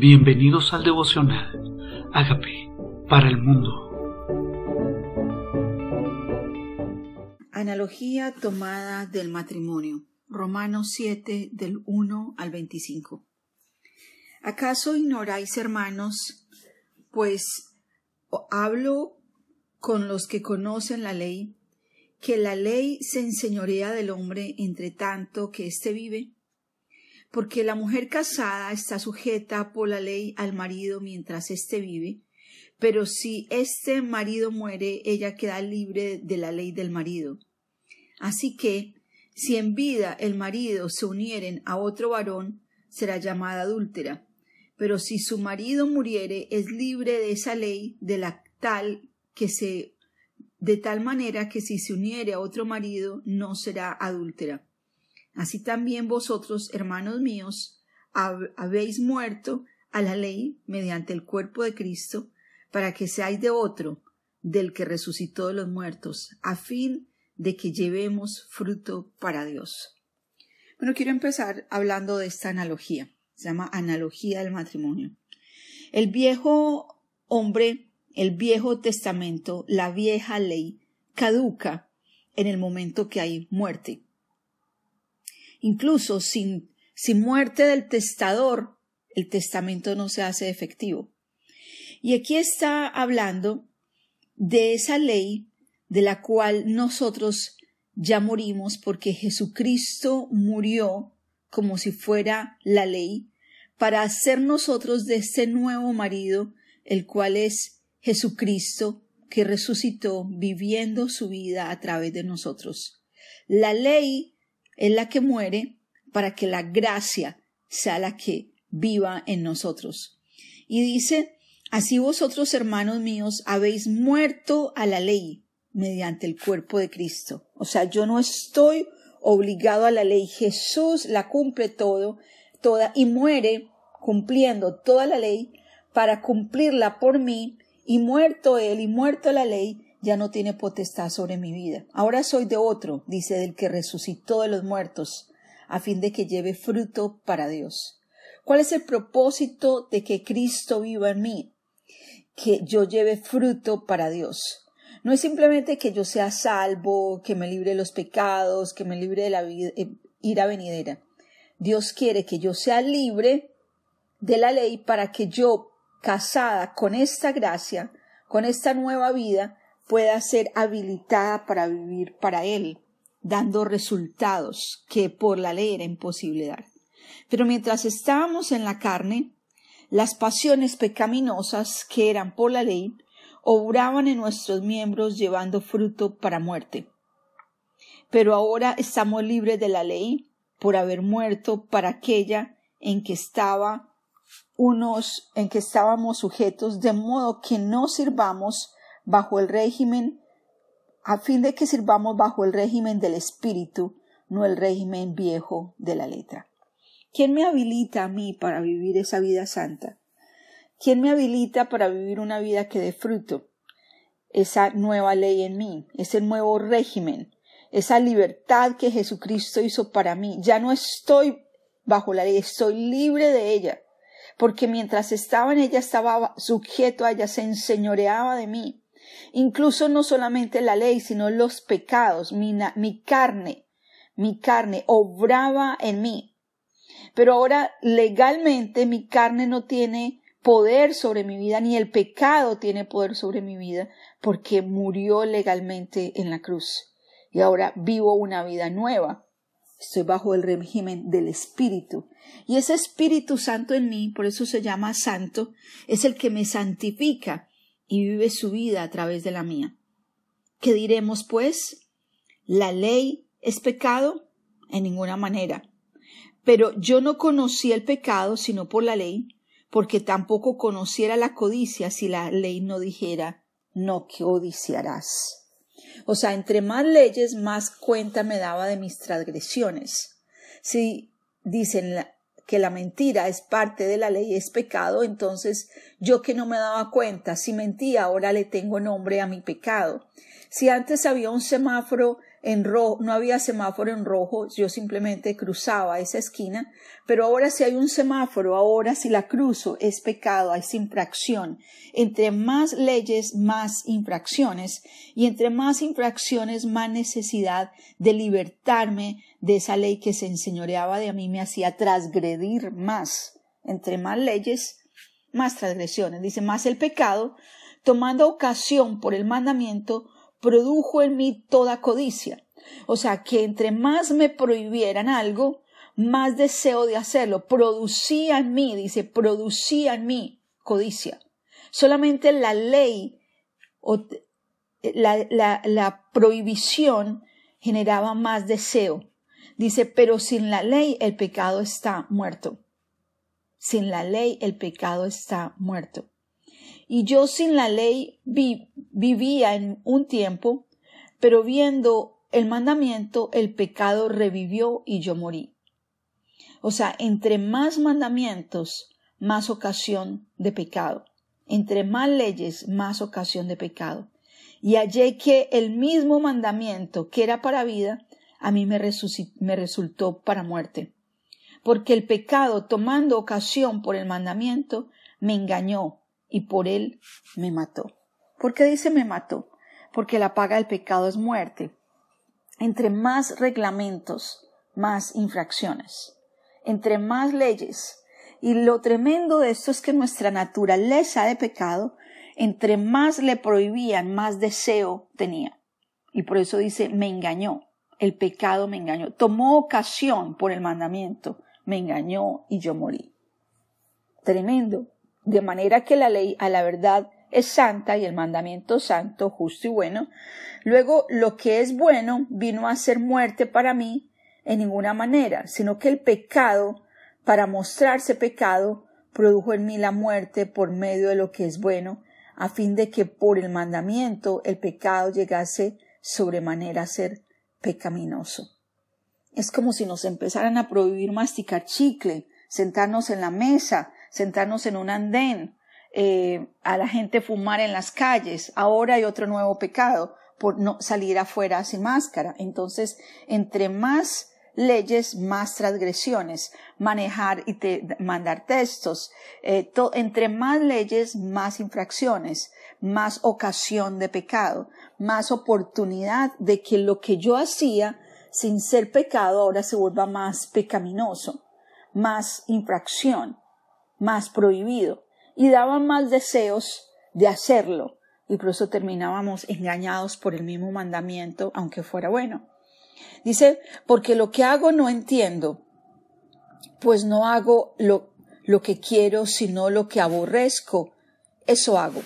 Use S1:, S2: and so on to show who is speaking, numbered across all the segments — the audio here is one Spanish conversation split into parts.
S1: Bienvenidos al devocional. Hágame para el mundo.
S2: Analogía tomada del matrimonio. Romanos 7 del 1 al 25. ¿Acaso ignoráis, hermanos, pues hablo con los que conocen la ley, que la ley se enseñorea del hombre entre tanto que éste vive? Porque la mujer casada está sujeta por la ley al marido mientras éste vive, pero si este marido muere, ella queda libre de la ley del marido. Así que, si en vida el marido se unieren a otro varón, será llamada adúltera. Pero si su marido muriere, es libre de esa ley de la tal que se de tal manera que si se uniere a otro marido no será adúltera. Así también vosotros, hermanos míos, habéis muerto a la ley mediante el cuerpo de Cristo, para que seáis de otro, del que resucitó de los muertos, a fin de que llevemos fruto para Dios. Bueno, quiero empezar hablando de esta analogía. Se llama analogía del matrimonio. El viejo hombre, el viejo testamento, la vieja ley, caduca en el momento que hay muerte. Incluso sin, sin muerte del testador, el testamento no se hace efectivo. Y aquí está hablando de esa ley de la cual nosotros ya morimos porque Jesucristo murió como si fuera la ley para hacer nosotros de este nuevo marido, el cual es Jesucristo, que resucitó viviendo su vida a través de nosotros. La ley es la que muere para que la gracia sea la que viva en nosotros. Y dice, así vosotros, hermanos míos, habéis muerto a la ley mediante el cuerpo de Cristo. O sea, yo no estoy obligado a la ley. Jesús la cumple todo, toda, y muere cumpliendo toda la ley para cumplirla por mí, y muerto él y muerto la ley, ya no tiene potestad sobre mi vida. Ahora soy de otro, dice del que resucitó de los muertos, a fin de que lleve fruto para Dios. ¿Cuál es el propósito de que Cristo viva en mí? Que yo lleve fruto para Dios. No es simplemente que yo sea salvo, que me libre de los pecados, que me libre de la eh, ira venidera. Dios quiere que yo sea libre de la ley para que yo, casada con esta gracia, con esta nueva vida, pueda ser habilitada para vivir para Él, dando resultados que por la ley era imposible dar. Pero mientras estábamos en la carne, las pasiones pecaminosas que eran por la ley obraban en nuestros miembros llevando fruto para muerte. Pero ahora estamos libres de la ley por haber muerto para aquella en que estaba unos en que estábamos sujetos de modo que no sirvamos bajo el régimen, a fin de que sirvamos bajo el régimen del espíritu, no el régimen viejo de la letra. ¿Quién me habilita a mí para vivir esa vida santa? ¿Quién me habilita para vivir una vida que dé fruto? Esa nueva ley en mí, ese nuevo régimen, esa libertad que Jesucristo hizo para mí. Ya no estoy bajo la ley, estoy libre de ella, porque mientras estaba en ella estaba sujeto a ella, se enseñoreaba de mí. Incluso no solamente la ley, sino los pecados, mi, carne, mi carne obraba en mí. Pero ahora legalmente mi carne no tiene poder sobre mi vida, ni el pecado tiene poder sobre mi vida, porque murió legalmente en la cruz. Y ahora vivo una vida nueva. Estoy bajo el régimen del Espíritu. Y ese Espíritu Santo en mí, por eso se llama Santo, es el que me santifica, y vive su vida a través de la mía. ¿Qué diremos, pues? ¿La ley es pecado? En ninguna manera. Pero yo no conocí el pecado sino por la ley, porque tampoco conociera la codicia si la ley no dijera no codiciarás. O sea, entre más leyes, más cuenta me daba de mis transgresiones. Si dicen que la mentira es parte de la ley, es pecado, entonces yo que no me daba cuenta, si mentía, ahora le tengo nombre a mi pecado. Si antes había un semáforo en rojo, no había semáforo en rojo, yo simplemente cruzaba esa esquina, pero ahora si hay un semáforo, ahora si la cruzo es pecado, es infracción. Entre más leyes, más infracciones, y entre más infracciones, más necesidad de libertarme de esa ley que se enseñoreaba de a mí, me hacía transgredir más. Entre más leyes, más transgresiones. Dice, más el pecado, tomando ocasión por el mandamiento, produjo en mí toda codicia. O sea, que entre más me prohibieran algo, más deseo de hacerlo. Producía en mí, dice, producía en mí codicia. Solamente la ley o la, la, la prohibición generaba más deseo. Dice, pero sin la ley el pecado está muerto. Sin la ley el pecado está muerto. Y yo sin la ley vivía en un tiempo, pero viendo el mandamiento, el pecado revivió y yo morí. O sea, entre más mandamientos, más ocasión de pecado. Entre más leyes, más ocasión de pecado. Y hallé que el mismo mandamiento que era para vida, a mí me, resultó para muerte. Porque el pecado, tomando ocasión por el mandamiento, me engañó y por él me mató. ¿Por qué dice me mató? Porque la paga del pecado es muerte. Entre más reglamentos, más infracciones. Entre más leyes. Y lo tremendo de esto es que nuestra naturaleza de pecado, entre más le prohibían, más deseo tenía. Y por eso dice, me engañó. El pecado me engañó. Tomó ocasión por el mandamiento. Me engañó y yo morí. Tremendo de manera que la ley a la verdad es santa y el mandamiento santo, justo y bueno. Luego, lo que es bueno vino a ser muerte para mí en ninguna manera, sino que el pecado, para mostrarse pecado, produjo en mí la muerte por medio de lo que es bueno, a fin de que por el mandamiento el pecado llegase sobremanera a ser pecaminoso. Es como si nos empezaran a prohibir masticar chicle, sentarnos en la mesa, sentarnos en un andén, eh, a la gente fumar en las calles. Ahora hay otro nuevo pecado por no salir afuera sin máscara. Entonces, entre más leyes, más transgresiones, manejar y mandar textos. Eh, entre más leyes, más infracciones, más ocasión de pecado, más oportunidad de que lo que yo hacía sin ser pecado ahora se vuelva más pecaminoso, más infracción más prohibido y daban más deseos de hacerlo y por eso terminábamos engañados por el mismo mandamiento, aunque fuera bueno. Dice, porque lo que hago no entiendo, pues no hago lo, lo que quiero, sino lo que aborrezco, eso hago.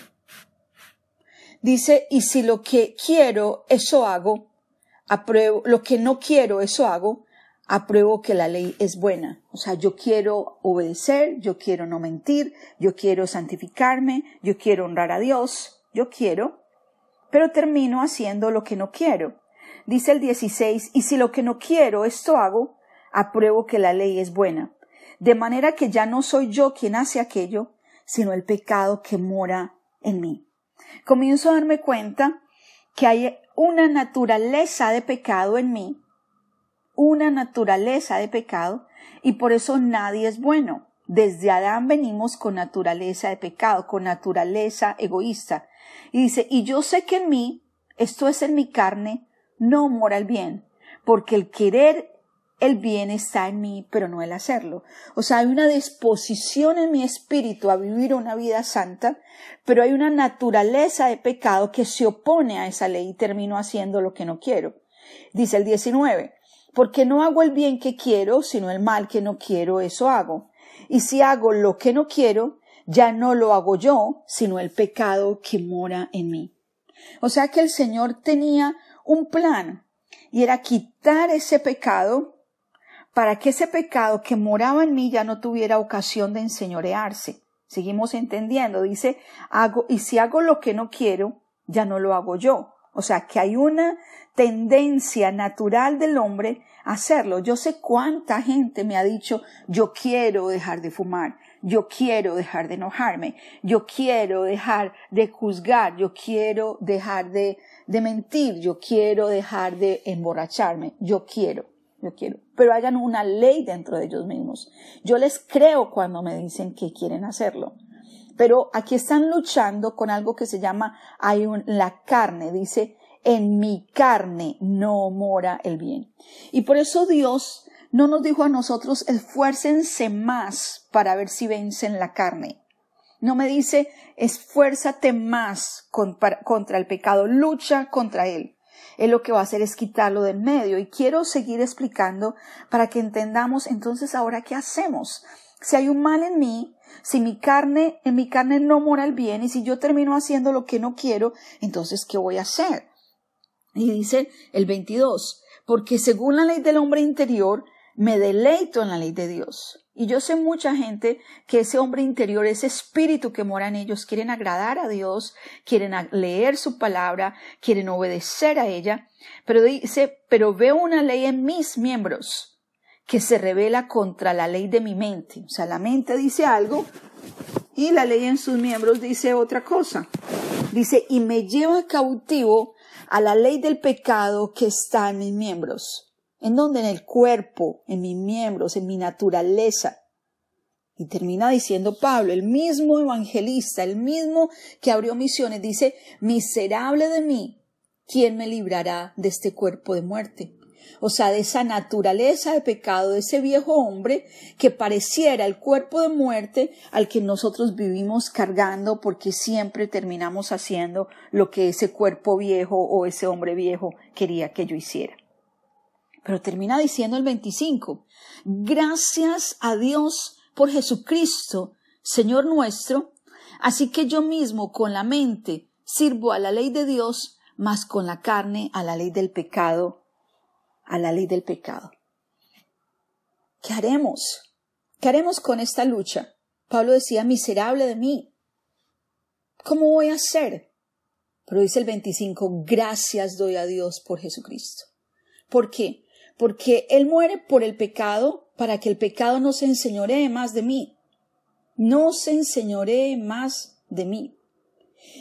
S2: Dice, y si lo que quiero, eso hago, apruebo, lo que no quiero, eso hago, apruebo que la ley es buena. O sea, yo quiero obedecer, yo quiero no mentir, yo quiero santificarme, yo quiero honrar a Dios, yo quiero, pero termino haciendo lo que no quiero. Dice el 16, y si lo que no quiero esto hago, apruebo que la ley es buena. De manera que ya no soy yo quien hace aquello, sino el pecado que mora en mí. Comienzo a darme cuenta que hay una naturaleza de pecado en mí una naturaleza de pecado y por eso nadie es bueno. Desde Adán venimos con naturaleza de pecado, con naturaleza egoísta. Y dice, y yo sé que en mí, esto es en mi carne, no mora el bien, porque el querer el bien está en mí, pero no el hacerlo. O sea, hay una disposición en mi espíritu a vivir una vida santa, pero hay una naturaleza de pecado que se opone a esa ley y termino haciendo lo que no quiero. Dice el 19, porque no hago el bien que quiero, sino el mal que no quiero, eso hago. Y si hago lo que no quiero, ya no lo hago yo, sino el pecado que mora en mí. O sea que el Señor tenía un plan, y era quitar ese pecado para que ese pecado que moraba en mí ya no tuviera ocasión de enseñorearse. Seguimos entendiendo, dice, hago, y si hago lo que no quiero, ya no lo hago yo. O sea, que hay una tendencia natural del hombre a hacerlo. Yo sé cuánta gente me ha dicho, yo quiero dejar de fumar, yo quiero dejar de enojarme, yo quiero dejar de juzgar, yo quiero dejar de, de mentir, yo quiero dejar de emborracharme, yo quiero, yo quiero. Pero hagan una ley dentro de ellos mismos. Yo les creo cuando me dicen que quieren hacerlo. Pero aquí están luchando con algo que se llama hay un, la carne, dice, en mi carne no mora el bien. Y por eso Dios no nos dijo a nosotros esfuércense más para ver si vencen la carne. No me dice esfuérzate más contra el pecado, lucha contra él. Él lo que va a hacer es quitarlo del medio. Y quiero seguir explicando para que entendamos entonces ahora qué hacemos. Si hay un mal en mí, si mi carne, en mi carne no mora el bien, y si yo termino haciendo lo que no quiero, entonces ¿qué voy a hacer? Y dice el 22, porque según la ley del hombre interior, me deleito en la ley de Dios. Y yo sé mucha gente que ese hombre interior, ese espíritu que mora en ellos, quieren agradar a Dios, quieren leer su palabra, quieren obedecer a ella, pero dice, pero veo una ley en mis miembros que se revela contra la ley de mi mente. O sea, la mente dice algo y la ley en sus miembros dice otra cosa. Dice, y me lleva cautivo a la ley del pecado que está en mis miembros. ¿En dónde? En el cuerpo, en mis miembros, en mi naturaleza. Y termina diciendo Pablo, el mismo evangelista, el mismo que abrió misiones, dice, miserable de mí, ¿quién me librará de este cuerpo de muerte? O sea, de esa naturaleza de pecado, de ese viejo hombre que pareciera el cuerpo de muerte al que nosotros vivimos cargando porque siempre terminamos haciendo lo que ese cuerpo viejo o ese hombre viejo quería que yo hiciera. Pero termina diciendo el 25, gracias a Dios por Jesucristo, Señor nuestro, así que yo mismo con la mente sirvo a la ley de Dios, más con la carne a la ley del pecado, a la ley del pecado. ¿Qué haremos? ¿Qué haremos con esta lucha? Pablo decía, miserable de mí. ¿Cómo voy a hacer? Pero dice el 25, gracias doy a Dios por Jesucristo. ¿Por qué? Porque Él muere por el pecado para que el pecado no se enseñoree más de mí. No se enseñoree más de mí.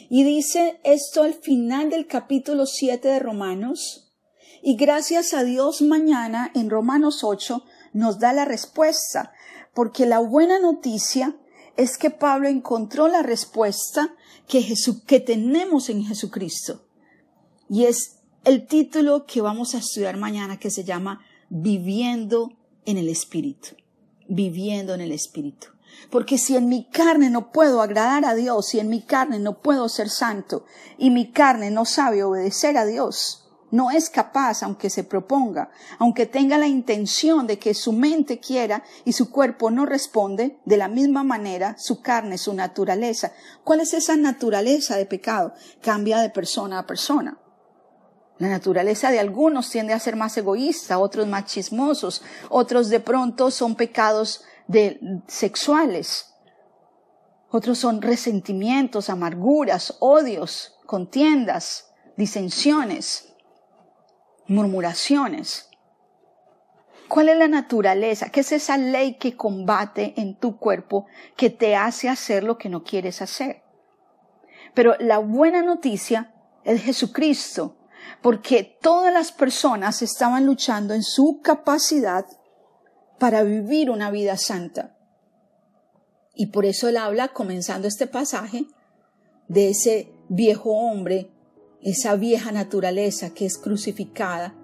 S2: Y dice esto al final del capítulo 7 de Romanos. Y gracias a Dios mañana en Romanos 8 nos da la respuesta, porque la buena noticia es que Pablo encontró la respuesta que, que tenemos en Jesucristo. Y es el título que vamos a estudiar mañana que se llama Viviendo en el Espíritu. Viviendo en el Espíritu. Porque si en mi carne no puedo agradar a Dios, si en mi carne no puedo ser santo y mi carne no sabe obedecer a Dios, no es capaz, aunque se proponga, aunque tenga la intención de que su mente quiera y su cuerpo no responde, de la misma manera su carne, su naturaleza. ¿Cuál es esa naturaleza de pecado? Cambia de persona a persona. La naturaleza de algunos tiende a ser más egoísta, otros más chismosos, otros de pronto son pecados de, sexuales, otros son resentimientos, amarguras, odios, contiendas, disensiones, murmuraciones. ¿Cuál es la naturaleza? ¿Qué es esa ley que combate en tu cuerpo que te hace hacer lo que no quieres hacer? Pero la buena noticia es Jesucristo, porque todas las personas estaban luchando en su capacidad para vivir una vida santa. Y por eso él habla, comenzando este pasaje, de ese viejo hombre, esa vieja naturaleza que es crucificada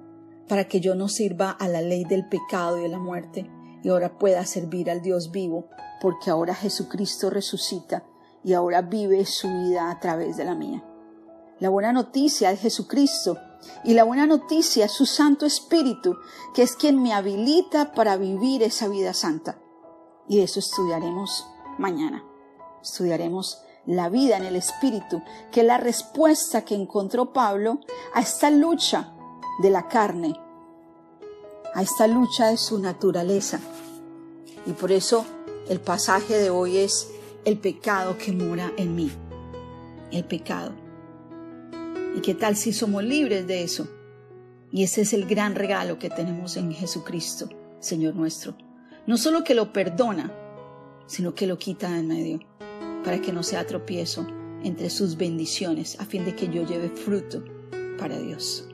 S2: para que yo no sirva a la ley del pecado y de la muerte y ahora pueda servir al Dios vivo, porque ahora Jesucristo resucita y ahora vive su vida a través de la mía. La buena noticia es Jesucristo y la buena noticia es su Santo Espíritu, que es quien me habilita para vivir esa vida santa. Y de eso estudiaremos mañana. Estudiaremos la vida en el Espíritu, que es la respuesta que encontró Pablo a esta lucha de la carne, a esta lucha de su naturaleza. Y por eso el pasaje de hoy es el pecado que mora en mí. El pecado. ¿Y qué tal si somos libres de eso? Y ese es el gran regalo que tenemos en Jesucristo, Señor nuestro. No solo que lo perdona, sino que lo quita de en medio, para que no sea tropiezo entre sus bendiciones, a fin de que yo lleve fruto para Dios.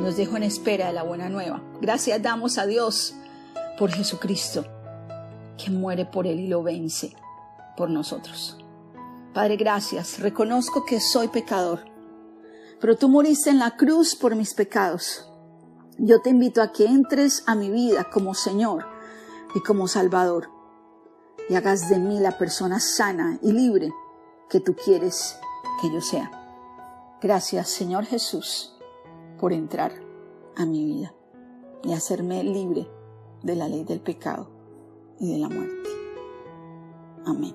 S2: Nos dejo en espera de la buena nueva. Gracias damos a Dios por Jesucristo, que muere por Él y lo vence por nosotros. Padre, gracias. Reconozco que soy pecador, pero tú moriste en la cruz por mis pecados. Yo te invito a que entres a mi vida como Señor y como Salvador y hagas de mí la persona sana y libre que tú quieres que yo sea. Gracias, Señor Jesús, por entrar a mi vida y hacerme libre de la ley del pecado y de la muerte. Amén.